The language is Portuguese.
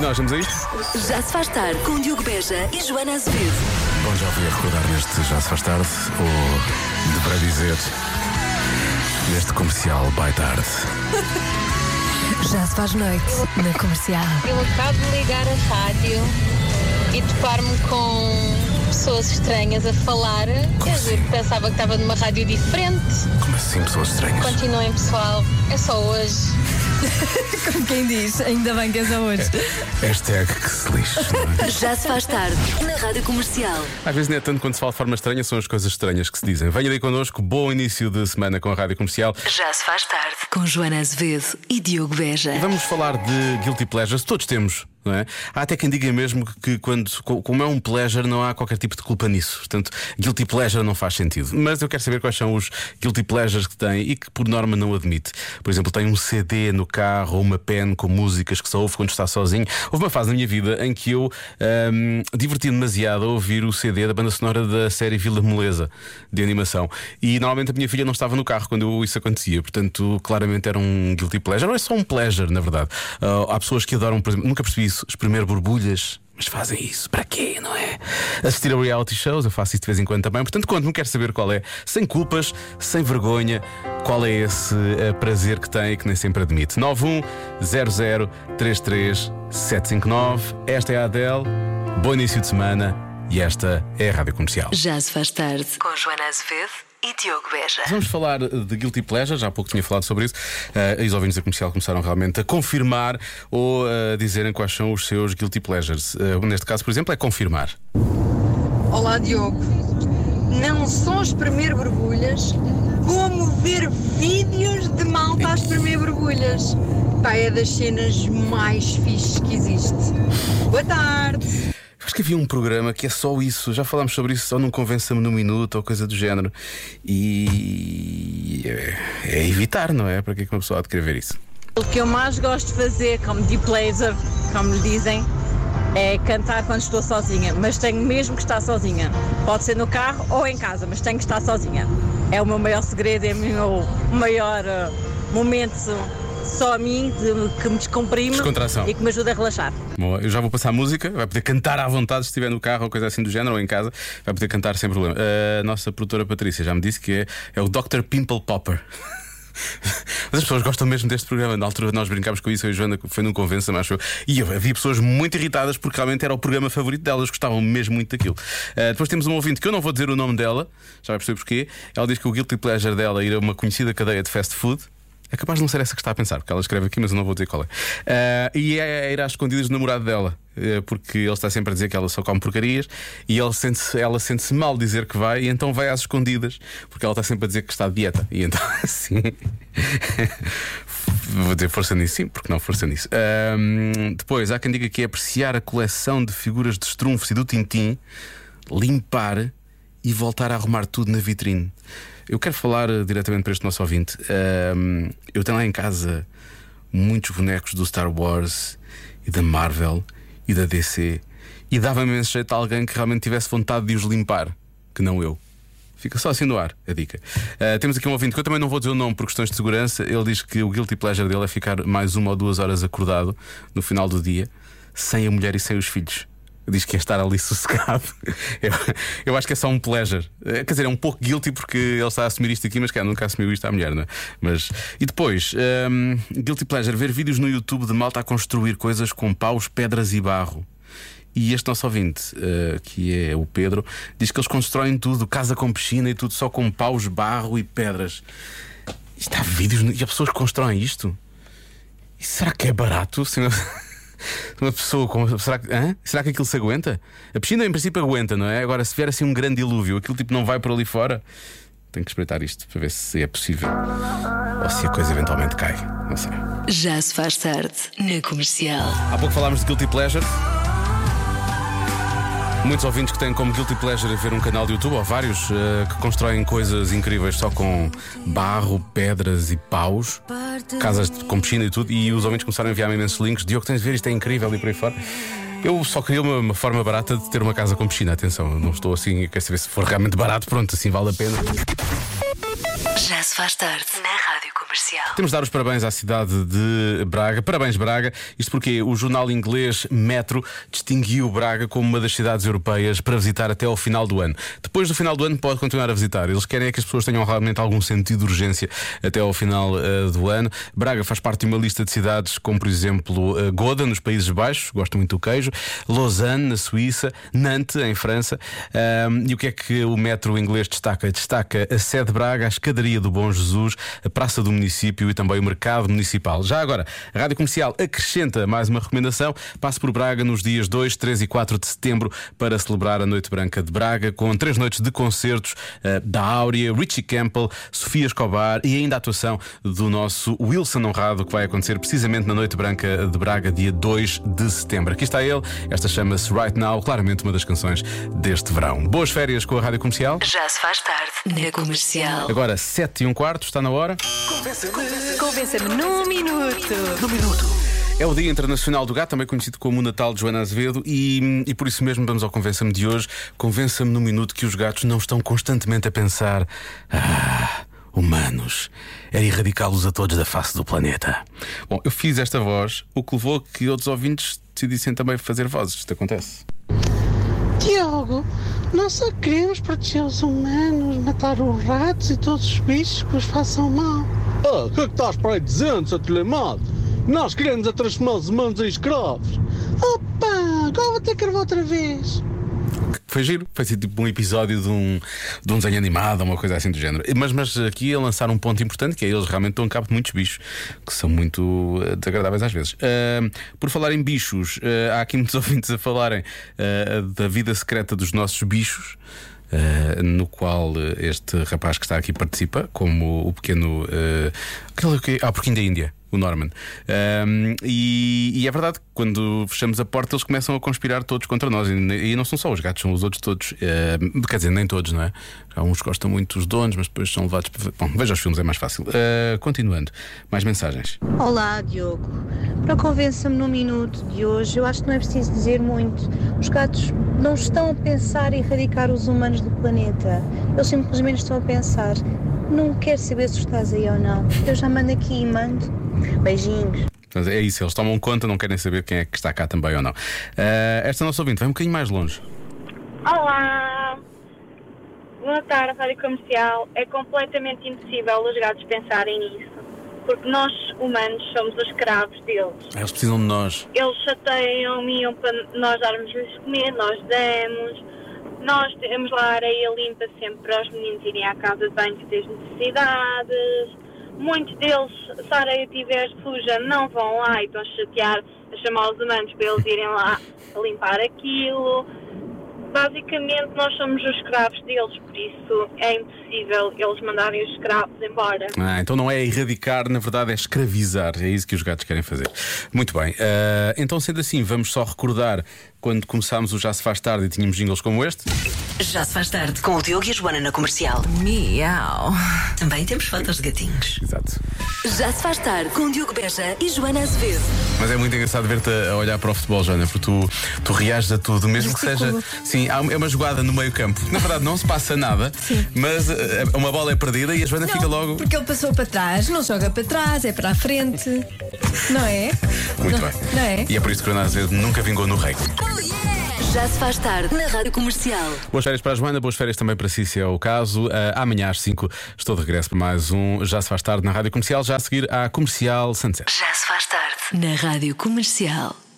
E nós vamos a isto? Já se faz tarde com Diogo Beja e Joana Azevedo. Bom, já ouvi a recordar neste Já se faz tarde, ou deverá dizer, neste comercial by tarde. Já se faz noite na comercial. Eu acabo de ligar a rádio e topar-me com pessoas estranhas a falar. Quer dizer, que pensava que estava numa rádio diferente. Como assim, pessoas estranhas? Continuem, pessoal. É só hoje. Como quem diz, ainda bem que é só hoje. Hashtag que se lixe, não é? Já se faz tarde na rádio comercial. Às vezes não é tanto quando se fala de forma estranha, são as coisas estranhas que se dizem. Venha daí connosco, bom início de semana com a Rádio Comercial. Já se faz tarde com Joana Azevedo e Diogo Beja. Vamos falar de guilty pleasures, todos temos. É? Há até quem diga mesmo que quando, co- como é um pleasure, não há qualquer tipo de culpa nisso. Portanto, guilty pleasure não faz sentido. Mas eu quero saber quais são os guilty pleasures que tem e que por norma não admite. Por exemplo, tem um CD no carro uma pen com músicas que só ouve quando está sozinho. Houve uma fase na minha vida em que eu ahm, diverti demasiado a ouvir o CD da banda sonora da série Vila Moleza de animação. E normalmente a minha filha não estava no carro quando isso acontecia. Portanto, claramente era um guilty pleasure. Não é só um pleasure, na verdade. Ah, há pessoas que adoram, por exemplo, nunca percebi isso, espremer borbulhas. Mas fazem isso, para quê, não é? Assistir a reality shows, eu faço isso de vez em quando também. Portanto, quando me quero saber qual é, sem culpas, sem vergonha, qual é esse eh, prazer que tem e que nem sempre admite. 910033759. Esta é a Adele. Bom início de semana e esta é a Rádio Comercial. Já se faz tarde com Joana Azevedo e Diogo Beja. Vamos falar de Guilty Pleasure, já há pouco tinha falado sobre isso. Uh, os ouvintes da comercial começaram realmente a confirmar ou a dizerem quais são os seus Guilty Pleasures. Uh, neste caso, por exemplo, é confirmar. Olá Diogo. Não só espremer borbulhas, como ver vídeos de malta a espremer borbulhas. Pá, é das cenas mais fixes que existe. Boa tarde. Acho que havia um programa que é só isso. Já falámos sobre isso, só não convença-me no minuto ou coisa do género. E é, é evitar, não é? Para que é que uma pessoa há de querer ver isso? O que eu mais gosto de fazer, como deep laser, como lhe dizem, é cantar quando estou sozinha. Mas tenho mesmo que estar sozinha. Pode ser no carro ou em casa, mas tenho que estar sozinha. É o meu maior segredo, é o meu maior eh, momento só a mim, de- que me descomprime Descontração. e que me ajuda a relaxar. Bom, eu já vou passar música, vai poder cantar à vontade se estiver no carro ou coisa assim do género, ou em casa, vai poder cantar sem problema. A nossa produtora Patrícia já me disse que é, é o Dr. Pimple Popper. Mas as pessoas gostam mesmo deste programa. Na altura nós brincámos com isso, eu e a Joana foi num convença, acho eu. E eu, havia pessoas muito irritadas porque realmente era o programa favorito delas, gostavam mesmo muito daquilo. Ah, depois temos um ouvinte que eu não vou dizer o nome dela, já vai perceber porquê. Ela diz que o guilty pleasure dela é ir a uma conhecida cadeia de fast food. É capaz de não ser essa que está a pensar, porque ela escreve aqui, mas eu não vou dizer qual é. Ah, e é ir às escondidas do namorado dela, eh, porque ele está sempre a dizer que ela só come porcarias e ele sente ela sente-se mal dizer que vai, e então vai às escondidas, porque ela está sempre a dizer que está de dieta. E então, assim. Vou dizer força nisso, sim, porque não força nisso. Ahm, depois, há quem diga que é apreciar a coleção de figuras de estrunfos e do Tintim, limpar e voltar a arrumar tudo na vitrine. Eu quero falar eh, diretamente para este nosso ouvinte. Ahm, eu tenho lá em casa muitos bonecos do Star Wars e da Marvel e da DC e dava-me imenso jeito a alguém que realmente tivesse vontade de os limpar, que não eu. Fica só assim no ar, a dica. Ah, temos aqui um ouvinte que eu também não vou dizer o nome por questões de segurança. Ele diz que o guilty pleasure dele é ficar mais uma ou duas horas acordado no final do dia, sem a mulher e sem os filhos. Diz que é estar ali sossegado. Eu, eu acho que é só um pleasure. Eh, Quer dizer, é um pouco guilty porque ele está a assumir isto aqui, mas cara, nunca assumiu isto à mulher, não é? Mas, e depois, hum, guilty pleasure, ver vídeos no YouTube de malta a construir coisas com paus, pedras e barro. E este nosso ouvinte, eh, que é o Pedro, diz que eles constroem tudo, casa com piscina e tudo, só com paus, barro e pedras. Isto há vídeos e há pessoas que constroem isto? E será que é barato? Se uma, pessoa com. Será que, hã? será que aquilo se aguenta? A piscina em princípio aguenta, não é? Agora, se vier assim um grande dilúvio, aquilo tipo não vai por ali fora. Tenho que espreitar isto para ver se é possível. Ou se a coisa eventualmente cai. Não sei. Já se faz tarde na comercial. Há pouco falámos de Guilty Pleasure. Muitos ouvintes que têm como Guilty Pleasure ver um canal de YouTube, ou vários, eh, que constroem coisas incríveis só com barro, pedras e paus, casas com piscina e tudo, e os ouvintes começaram a enviar-me imensos links. Diogo, tens de ver, isto é incrível e por aí fora. Eu só queria uma, uma forma barata de ter uma casa com piscina, atenção, não estou assim, quer saber se for realmente barato, pronto, assim vale a pena. Já se faz tarde comercial. Temos de dar os parabéns à cidade de Braga. Parabéns, Braga. Isto porque o jornal inglês Metro distinguiu Braga como uma das cidades europeias para visitar até ao final do ano. Depois do final do ano, pode continuar a visitar. Eles querem é que as pessoas tenham realmente algum sentido de urgência até ao final uh, do ano. Braga faz parte de uma lista de cidades como, por exemplo, uh, Goda, nos Países Baixos, gosto muito do queijo, Lausanne, na Suíça, Nantes, em França. Um, e o que é que o Metro inglês destaca? Destaca a sede de Braga, a escadaria do Bom Jesus, a Praça do Município e também o Mercado Municipal. Já agora, a Rádio Comercial acrescenta mais uma recomendação. Passe por Braga nos dias 2, 3 e 4 de setembro para celebrar a Noite Branca de Braga, com três noites de concertos uh, da Áurea, Richie Campbell, Sofia Escobar e ainda a atuação do nosso Wilson Honrado, que vai acontecer precisamente na Noite Branca de Braga, dia 2 de setembro. Aqui está ele, esta chama-se Right Now, claramente uma das canções deste verão. Boas férias com a Rádio Comercial. Já se faz tarde na Comercial. Agora, 7 e um quarto, está na hora. Convença-me num minuto. É o Dia Internacional do Gato, também conhecido como o Natal de Joana Azevedo, e, e por isso mesmo vamos ao Convença-me de hoje. Convença-me no minuto que os gatos não estão constantemente a pensar: Ah, humanos, era erradicá-los a todos da face do planeta. Bom, eu fiz esta voz, o que levou a que outros ouvintes decidissem também fazer vozes. Isto acontece. Diogo, nós só queremos proteger os humanos, matar os ratos e todos os bichos que os façam mal. Ah, o que é que estás para aí dizendo, seu telemado? Nós queremos a transformar os humanos em escravos. Opa, agora vou ter que outra vez. Foi giro, foi assim, tipo um episódio de um, de um desenho animado, uma coisa assim do género. Mas, mas aqui a lançar um ponto importante que é eles realmente a cabo de muitos bichos que são muito eh, desagradáveis às vezes. Ah, por falar em bichos, ah, há aqui muitos ouvintes a falarem ah, da vida secreta dos nossos bichos. Ah, no qual eh, este rapaz que está aqui participa, como o pequeno. ah, aquele que. Ah, porquinho da Índia. O Norman. Ahm, e, e é verdade que quando fechamos a porta eles começam a conspirar todos contra nós. E, e não são só os gatos, são os outros todos. Ahm, quer dizer, nem todos, não é? Há uns que gostam muito dos donos, mas depois são levados. para- Bom, veja os filmes, é mais fácil. Ah, continuando, mais mensagens. Olá, Diogo. Para convença-me no minuto de hoje, eu acho que não é preciso dizer muito. Os gatos não estão a pensar em erradicar os humanos do planeta. Eles simplesmente estão a pensar: não quero saber se estás aí ou não. Eu já mando aqui e mando. Beijinhos. Portanto, é isso, eles tomam conta, não querem saber quem é que está cá também ou não. Ah, esta nossa ouvinte vai um bocadinho mais longe. Olá! Boa tarde, Rádio Comercial. É completamente impossível os gatos pensarem nisso, porque nós, humanos, somos os escravos deles. Eles precisam de nós. Eles chateiam, miam para nós darmos-lhes comer, nós damos. Nós temos lá a areia limpa sempre para os meninos irem à casa de banho que têm necessidades. Muitos deles, se a areia estiver suja, não vão lá e estão a chatear, a chamar os humanos para eles irem lá limpar aquilo. Basicamente, nós somos os escravos deles, por isso é impossível eles mandarem os escravos embora. Ah, então não é erradicar, na verdade é escravizar. É isso que os gatos querem fazer. Muito bem. ah, então, sendo assim, vamos só recordar quando começámos o Já Se Faz Tarde e tínhamos jingles como este. Já se faz tarde com o Diogo e a Joana na Comercial. Miau. Também temos fotos de gatinhos. Exato. Já se faz tarde com Diogo Beja e Joana Azevedo. Mas é muito engraçado ver-te a olhar para o futebol, Joana, porque tu, tu reages a tudo, mesmo que seja. Sim, há uma- é uma jogada no meio campo. Na verdade, não se passa nada, mas ah, uma bola é perdida e a Joana fica logo. Porque ele passou para trás, não joga para trás, é para a frente. Não é? Muito não, bem. Não é? E é por isso que o Ronaldo Azevedo nunca vingou no rei. Já se faz tarde na Rádio Comercial. Boas férias para a Joana, boas férias também para si, se é o caso. Ah, amanhã às 5 estou de regresso para mais um Já Se Faz Tarde na Rádio Comercial, já a seguir à Comercial Sunset. Já se faz tarde na Rádio Comercial.